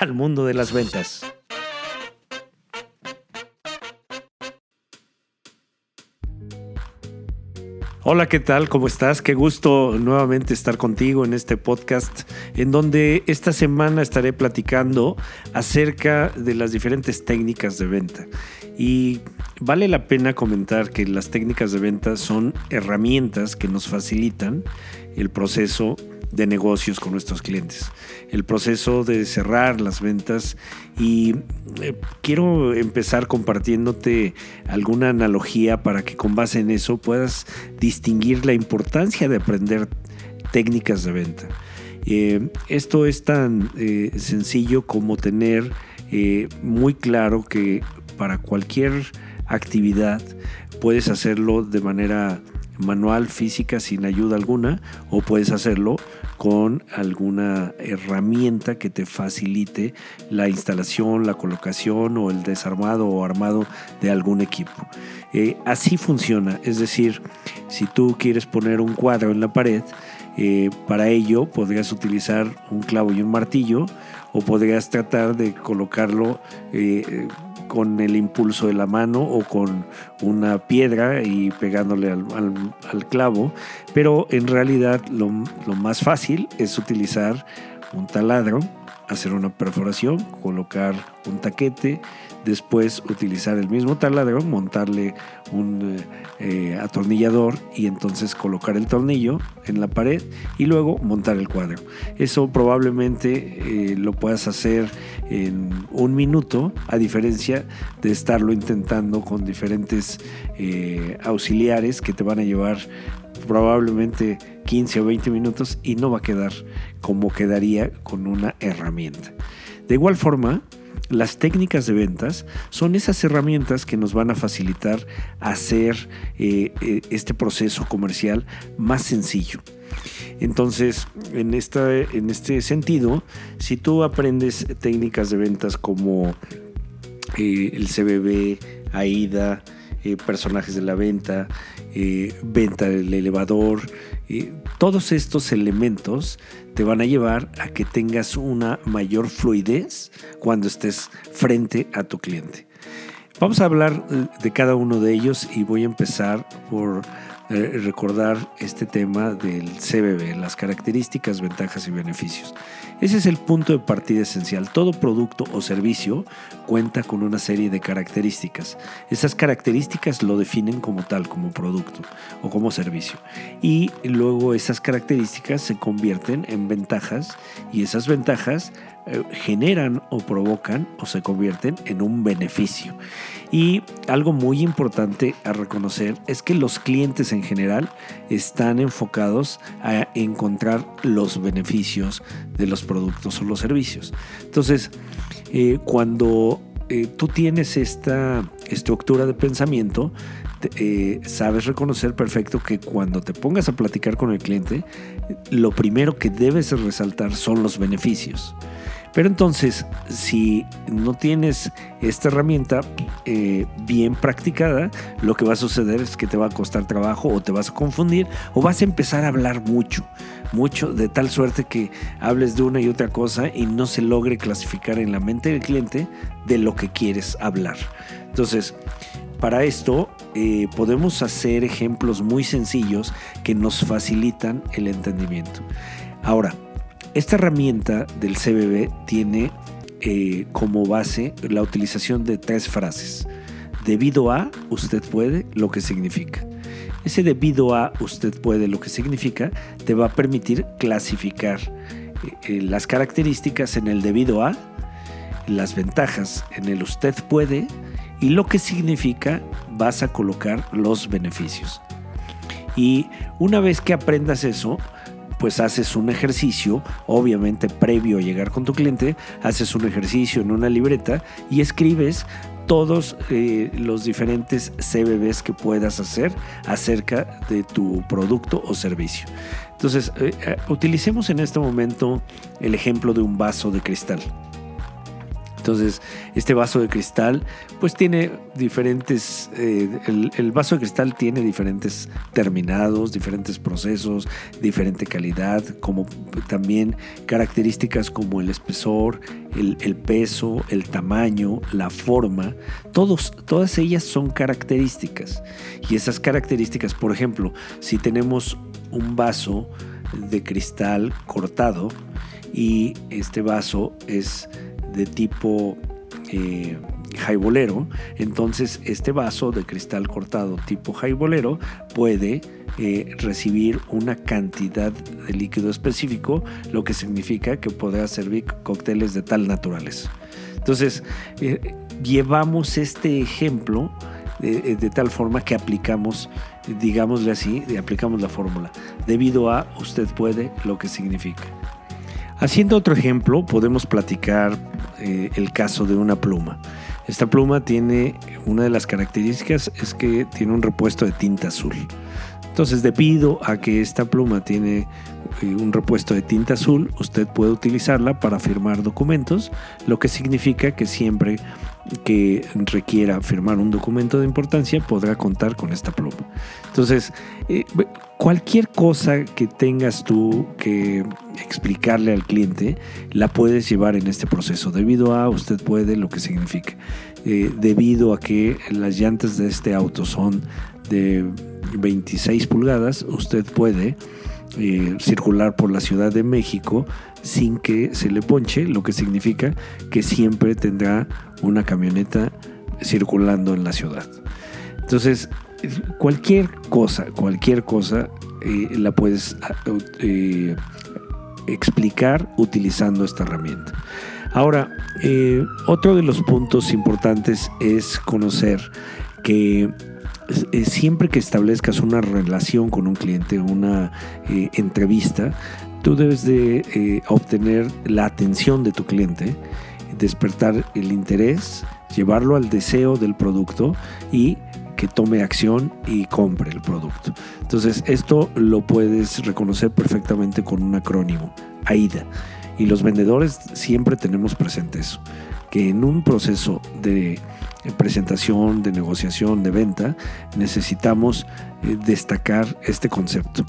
al mundo de las ventas. Hola, ¿qué tal? ¿Cómo estás? Qué gusto nuevamente estar contigo en este podcast en donde esta semana estaré platicando acerca de las diferentes técnicas de venta. Y vale la pena comentar que las técnicas de venta son herramientas que nos facilitan el proceso de negocios con nuestros clientes, el proceso de cerrar las ventas y eh, quiero empezar compartiéndote alguna analogía para que con base en eso puedas distinguir la importancia de aprender técnicas de venta. Eh, esto es tan eh, sencillo como tener muy claro que para cualquier actividad puedes hacerlo de manera manual, física, sin ayuda alguna, o puedes hacerlo con alguna herramienta que te facilite la instalación, la colocación o el desarmado o armado de algún equipo. Eh, así funciona, es decir, si tú quieres poner un cuadro en la pared, eh, para ello podrías utilizar un clavo y un martillo o podrías tratar de colocarlo eh, con el impulso de la mano o con una piedra y pegándole al, clavo, pero en realidad lo más fácil es utilizar un taladro, hacer una perforación, colocar un taquete, después utilizar el mismo taladro, montarle un eh, eh, atornillador y entonces colocar el tornillo en la pared y luego montar el cuadro. Eso probablemente eh, lo puedas hacer en un minuto, a diferencia de estarlo intentando con diferentes auxiliares que te van a llevar probablemente 15 o 20 minutos y no va a quedar como quedaría con una herramienta. De igual forma, las técnicas de ventas son esas herramientas que nos van a facilitar hacer eh, eh, este proceso comercial más sencillo. Entonces, en, esta, en este sentido, si tú aprendes técnicas de ventas como eh, el CBB, AIDA, eh, personajes de la venta, eh, venta del elevador, eh, todos estos elementos te van a llevar a que tengas una mayor fluidez cuando estés frente a tu cliente. Vamos a hablar de cada uno de ellos y voy a empezar por eh, recordar este tema del CBB, las características, ventajas y beneficios. Ese es el punto de partida esencial. Todo producto o servicio cuenta con una serie de características. Esas características lo definen como tal, como producto o como servicio. Y luego esas características se convierten en ventajas y esas ventajas generan o provocan o se convierten en un beneficio. Y algo muy importante a reconocer es que los clientes en general están enfocados a encontrar los beneficios de los productos o los servicios. Entonces, eh, cuando eh, tú tienes esta estructura de pensamiento, eh, sabes reconocer perfecto que cuando te pongas a platicar con el cliente, lo primero que debes resaltar son los beneficios. Pero entonces, si no tienes esta herramienta eh, bien practicada, lo que va a suceder es que te va a costar trabajo o te vas a confundir o vas a empezar a hablar mucho, mucho, de tal suerte que hables de una y otra cosa y no se logre clasificar en la mente del cliente de lo que quieres hablar. Entonces, para esto eh, podemos hacer ejemplos muy sencillos que nos facilitan el entendimiento. Ahora, esta herramienta del CBB tiene eh, como base la utilización de tres frases. Debido a, usted puede, lo que significa. Ese debido a, usted puede, lo que significa, te va a permitir clasificar eh, las características en el debido a, las ventajas en el usted puede y lo que significa vas a colocar los beneficios. Y una vez que aprendas eso, pues haces un ejercicio, obviamente previo a llegar con tu cliente, haces un ejercicio en una libreta y escribes todos eh, los diferentes CBBs que puedas hacer acerca de tu producto o servicio. Entonces, eh, eh, utilicemos en este momento el ejemplo de un vaso de cristal. Entonces, este vaso de cristal, pues tiene diferentes, eh, el, vaso de cristal tiene diferentes terminados, diferentes procesos, diferente calidad, como también características como el espesor, el, peso, el tamaño, la forma, todos, todas ellas son características. Y esas características, por ejemplo, si tenemos un vaso de cristal cortado y este vaso es de tipo eh, jaibolero, entonces este vaso de cristal cortado tipo jaibolero puede eh, recibir una cantidad de líquido específico, lo que significa que podrá servir cócteles de tal naturaleza. Entonces, eh, llevamos este ejemplo de, de, tal forma que aplicamos, digámosle así, aplicamos la fórmula. Debido a usted puede, lo que significa. Haciendo otro ejemplo, podemos platicar eh, el caso de una pluma. Esta pluma tiene una de las características es que tiene un repuesto de tinta azul. Entonces, debido a que esta pluma tiene eh, un repuesto de tinta azul, usted puede utilizarla para firmar documentos, lo que significa que siempre que requiera firmar un documento de importancia podrá contar con esta pluma. Entonces, eh, cualquier cosa que tengas tú que explicarle al cliente, la puedes llevar en este proceso. Debido a, usted puede, lo que significa. Eh, debido a que las llantas de este auto son de 26 pulgadas, usted puede eh, circular por la Ciudad de México sin que se le ponche, lo que significa que siempre tendrá una camioneta circulando en la ciudad. Entonces, cualquier cosa, cualquier cosa eh, la puedes eh, explicar utilizando esta herramienta. Ahora, otro de los puntos importantes es conocer que siempre que establezcas una relación con un cliente, una entrevista, tú debes de eh, obtener la atención de tu cliente, despertar el interés, llevarlo al deseo del producto y que tome acción y compre el producto. Entonces, esto lo puedes reconocer perfectamente con un acrónimo, AIDA. Y los vendedores siempre tenemos presente eso, que en un proceso de presentación, de negociación, de venta, necesitamos eh, destacar este concepto.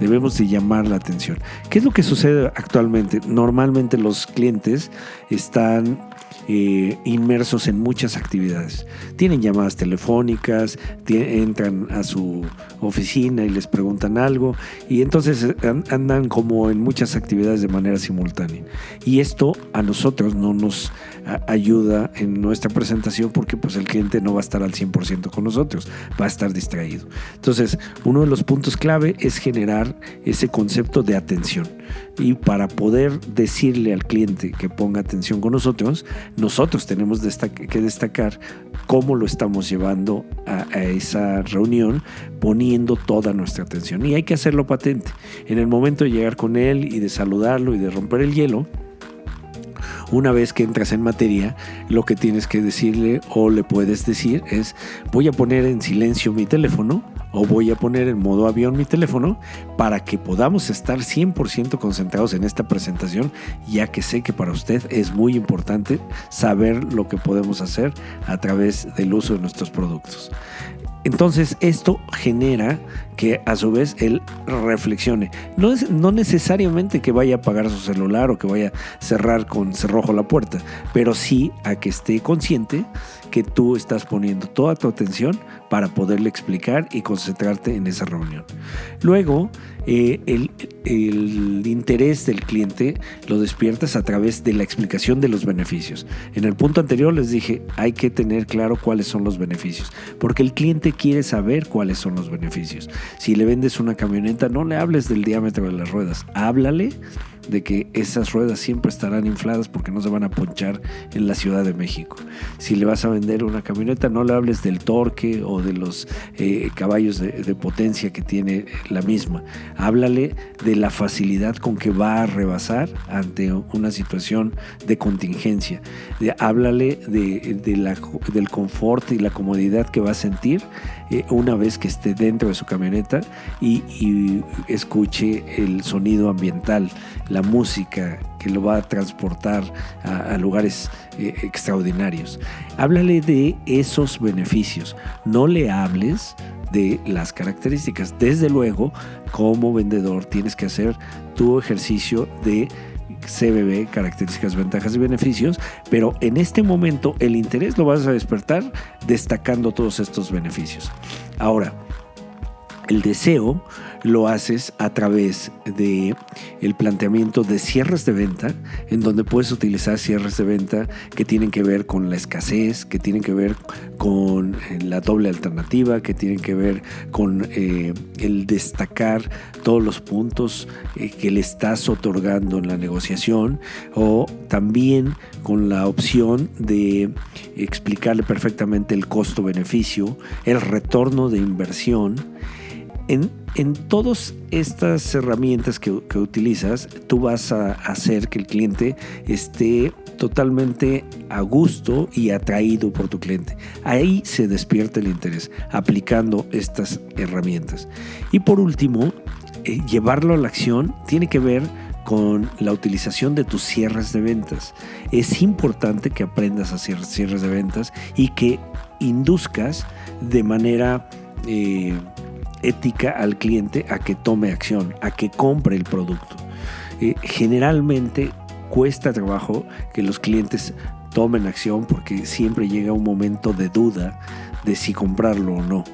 Debemos de llamar la atención. ¿Qué es lo que sucede actualmente? Normalmente los clientes están eh, inmersos en muchas actividades. Tienen llamadas telefónicas, entran a su oficina y les preguntan algo y entonces eh, andan como en muchas actividades de manera simultánea. Y esto a nosotros no nos ayuda en nuestra presentación porque pues el cliente no va a estar al 100% con nosotros, va a estar distraído. Entonces, uno de los puntos clave es ese concepto de atención. Y para poder decirle al cliente que ponga atención con nosotros, nosotros tenemos que destacar cómo lo estamos llevando a esa reunión, poniendo toda nuestra atención. Y hay que hacerlo patente. En el momento de llegar con él y de saludarlo y de romper el hielo, una vez que entras en materia, lo que tienes que decirle o le puedes decir es voy a poner en silencio mi teléfono o voy a poner en modo avión mi teléfono para que podamos estar 100% concentrados en esta presentación, ya que sé que para usted es muy importante saber lo que podemos hacer a través del uso de nuestros productos. Entonces esto genera que a su vez él reflexione. No, es, no necesariamente que vaya a apagar su celular o que vaya a cerrar con cerrojo la puerta, pero sí a que esté consciente que tú estás poniendo toda tu atención para poderle explicar y concentrarte en esa reunión. Luego, eh, el, el, interés del cliente lo despiertas a través de la explicación de los beneficios. En el punto anterior les dije, hay que tener claro cuáles son los beneficios, porque el cliente quiere saber cuáles son los beneficios. Si le vendes una camioneta, no le hables del diámetro de las ruedas, háblale de que esas ruedas siempre estarán infladas porque no se van a ponchar en la Ciudad de México. Si le vas a vender una camioneta, no le hables del torque o de los eh, caballos de, potencia que tiene la misma. Háblale de la facilidad con que va a rebasar ante una situación de contingencia. Háblale de, del confort y la comodidad que va a sentir eh, una vez que esté dentro de su camioneta y escuche el sonido ambiental, la música que lo va a transportar a, lugares eh, extraordinarios. Háblale de esos beneficios. No le hables de las características. Desde luego, como vendedor, tienes que hacer tu ejercicio de CBB, características, ventajas y beneficios, pero en este momento el interés lo vas a despertar destacando todos estos beneficios. Ahora, el deseo lo haces a través de el planteamiento de cierres de venta, en donde puedes utilizar cierres de venta que tienen que ver con la escasez, que tienen que ver con eh, la doble alternativa, que tienen que ver con eh, el destacar todos los puntos eh, que le estás otorgando en la negociación, o también con la opción de explicarle perfectamente el costo-beneficio, el retorno de inversión. En, todas estas herramientas que, que utilizas, tú vas a hacer que el cliente esté totalmente a gusto y atraído por tu cliente. Ahí se despierta el interés, aplicando estas herramientas. Y por último, eh, llevarlo a la acción tiene que ver con la utilización de tus cierres de ventas. Es importante que aprendas a hacer cierres de ventas y que induzcas de manera eh, ética al cliente a que tome acción, a que compre el producto. Eh, generalmente cuesta trabajo que los clientes tomen acción porque siempre llega un momento de duda de si comprarlo o no.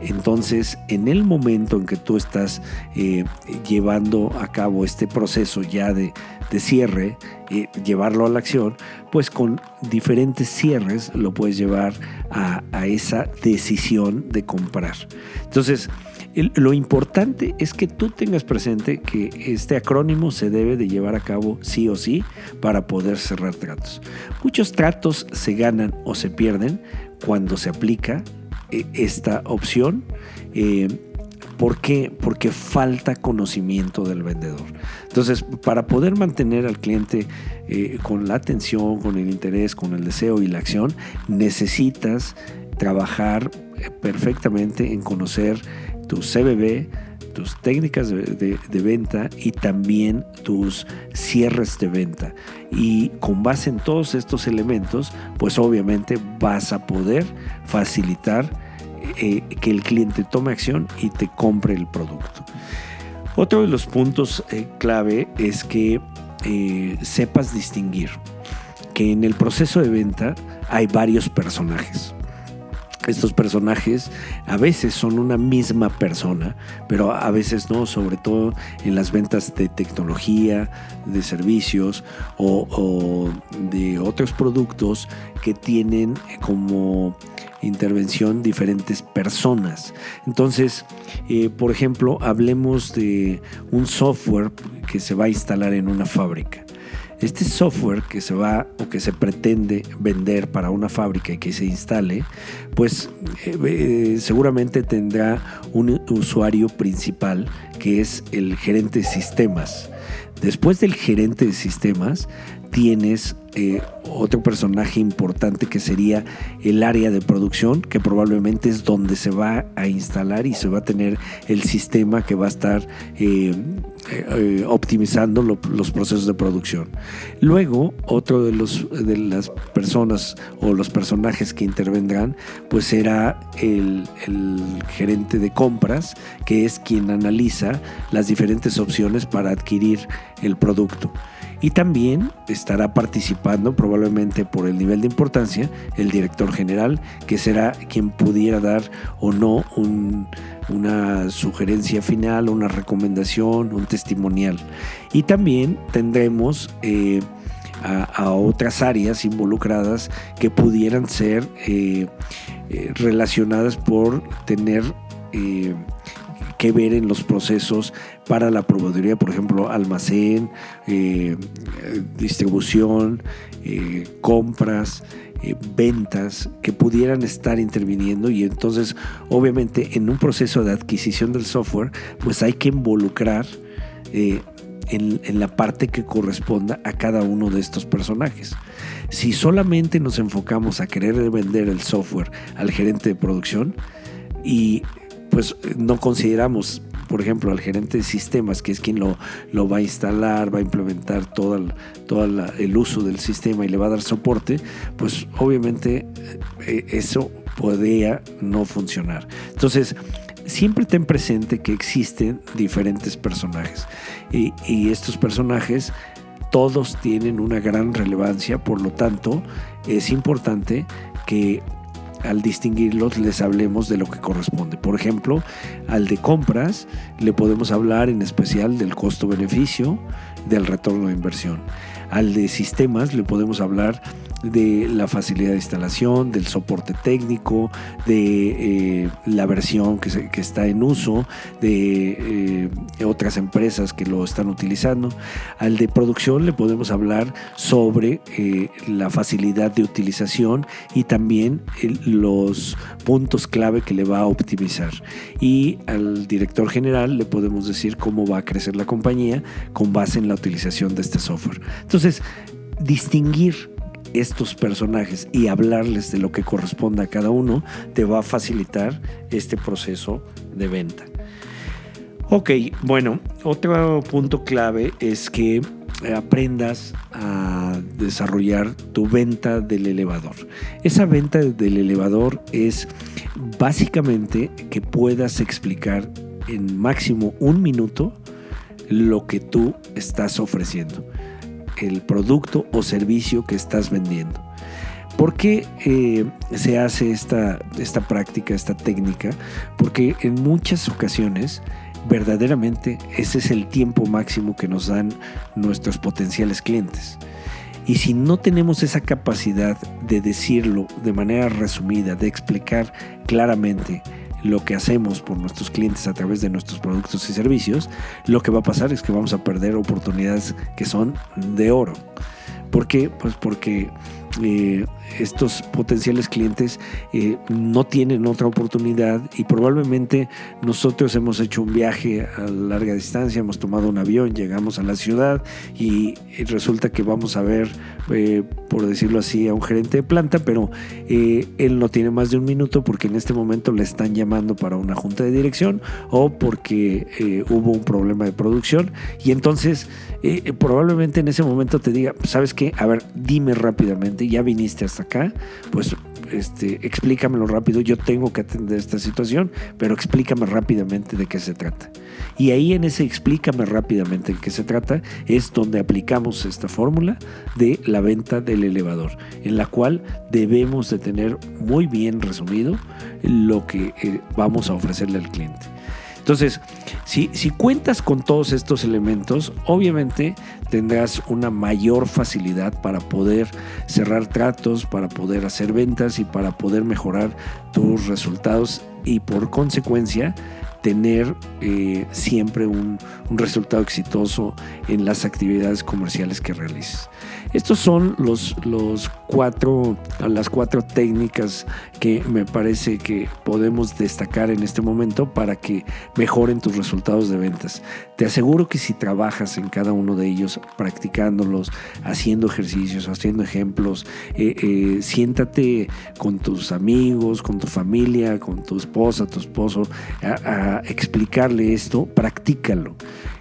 Entonces, en el momento en que tú estás eh, llevando a cabo este proceso ya de, de cierre, eh, llevarlo a la acción, pues con diferentes cierres lo puedes llevar a, esa decisión de comprar. Entonces, lo importante es que tú tengas presente que este acrónimo se debe de llevar a cabo sí o sí para poder cerrar tratos. Muchos tratos se ganan o se pierden cuando se aplica eh, esta opción. Eh, ¿Por qué? Porque falta conocimiento del vendedor. Entonces, para poder mantener al cliente eh, con la atención, con el interés, con el deseo y la acción, necesitas trabajar eh, perfectamente en conocer tu CBB, tus técnicas de, venta y también tus cierres de venta. Y con base en todos estos elementos, pues obviamente vas a poder facilitar eh, que el cliente tome acción y te compre el producto. Otro de los puntos eh, clave es que eh, sepas distinguir que en el proceso de venta hay varios personajes. Estos personajes a veces son una misma persona, pero a veces no, sobre todo en las ventas de tecnología, de servicios o, de otros productos que tienen como intervención diferentes personas. Entonces, eh, por ejemplo, hablemos de un software que se va a instalar en una fábrica. Este software que se va o que se pretende vender para una fábrica y que se instale, pues eh, eh, seguramente tendrá un usuario principal que es el gerente de sistemas. Después del gerente de sistemas, tienes eh, otro personaje importante que sería el área de producción, que probablemente es donde se va a instalar y se va a tener el sistema que va a estar eh, eh, optimizando lo- los procesos de producción. Luego, otro de, los, de las personas o los personajes que intervendrán, pues será el gerente de compras, que es quien analiza las diferentes opciones para adquirir el producto. Y también estará participando, probablemente por el nivel de importancia, el director general, que será quien pudiera dar o no un- una sugerencia final, una recomendación, un testimonial. Y también tendremos eh, a, otras áreas involucradas que pudieran ser eh, eh, relacionadas por tener... que ver en los procesos para la proveeduría, por ejemplo, almacén, eh, distribución, eh, compras, eh, ventas que pudieran estar interviniendo y entonces obviamente en un proceso de adquisición del software pues hay que involucrar en, la parte que corresponda a cada uno de estos personajes. Si solamente nos enfocamos a querer vender el software al gerente de producción y pues no consideramos por ejemplo, al gerente de sistemas, que es quien lo, lo va a instalar, va a implementar todo, el, el uso del sistema y le va a dar soporte, pues obviamente eh, eso podría no funcionar. Entonces, siempre ten presente que existen diferentes personajes y estos personajes todos tienen una gran relevancia, por lo tanto es importante que al distinguirlos les hablemos de lo que corresponde. Por ejemplo, al de compras le podemos hablar en especial del costo-beneficio, del retorno de inversión. Al de sistemas le podemos hablar de la facilidad de instalación, del soporte técnico, de eh, la versión que, está en uso, de eh, otras empresas que lo están utilizando. Al de producción le podemos hablar sobre eh, la facilidad de utilización y también los puntos clave que le va a optimizar. Y al director general le podemos decir cómo va a crecer la compañía con base en la utilización de este software. Entonces, distinguir estos personajes y hablarles de lo que corresponde a cada uno, te va a facilitar este proceso de venta. Ok, bueno, otro punto clave es que aprendas a desarrollar tu venta del elevador. Esa venta del elevador es básicamente que puedas explicar en máximo un minuto lo que tú estás ofreciendo el producto o servicio que estás vendiendo. ¿Por qué eh, se hace esta, esta práctica, esta técnica? Porque en muchas ocasiones verdaderamente ese es el tiempo máximo que nos dan nuestros potenciales clientes. Y si no tenemos esa capacidad de decirlo de manera resumida, de explicar claramente lo que hacemos por nuestros clientes a través de nuestros productos y servicios, lo que va a pasar es que vamos a perder oportunidades que son de oro. ¿Por qué? Pues porque eh, estos potenciales clientes eh, no tienen otra oportunidad y probablemente nosotros hemos hecho un viaje a larga distancia, hemos tomado un avión, llegamos a la ciudad y, resulta que vamos a ver, eh, por decirlo así, a un gerente de planta, pero él no tiene más de un minuto porque en este momento le están llamando para una junta de dirección o porque hubo un problema de producción y entonces probablemente en ese momento te diga, ¿sabes qué? A ver, dime rápidamente ya viniste hasta acá, pues este, explícamelo rápido, yo tengo que atender esta situación, pero explícame rápidamente de qué se trata. Y ahí en ese explícame rápidamente de qué se trata es donde aplicamos esta fórmula de la venta del elevador, en la cual debemos de tener muy bien resumido lo que eh, vamos a ofrecerle al cliente. Entonces, si, si cuentas con todos estos elementos, obviamente tendrás una mayor facilidad para poder cerrar tratos, para poder hacer ventas y para poder mejorar tus resultados y por consecuencia tener eh, siempre un, un, resultado exitoso en las actividades comerciales que realices. Estos son los, los cuatro, las cuatro técnicas que me parece que podemos destacar en este momento para que mejoren tus resultados de ventas. Te aseguro que si trabajas en cada uno de ellos, practicándolos, haciendo ejercicios, haciendo ejemplos, eh, eh, siéntate con tus amigos, con tu familia, con tu esposa, tu esposo, a, explicarle esto, practícalo.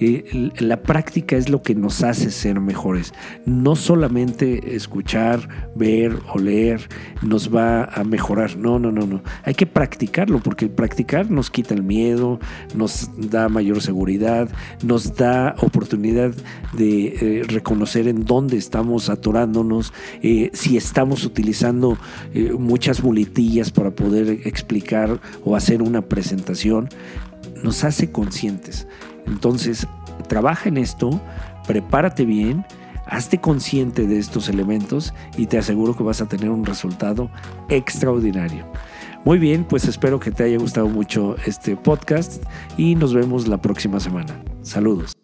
Eh, la práctica es lo que nos hace ser mejores. No solamente escuchar, ver o leer nos va a mejorar. No, no, no, no. Hay que practicarlo porque practicar nos quita el miedo, nos da mayor seguridad, nos da oportunidad de eh, reconocer en dónde estamos atorándonos, eh, si estamos utilizando muchas muletillas para poder explicar o hacer una presentación nos hace conscientes. Entonces, trabaja en esto, prepárate bien, hazte consciente de estos elementos y te aseguro que vas a tener un resultado extraordinario. Muy bien, pues espero que te haya gustado mucho este podcast y nos vemos la próxima semana. Saludos.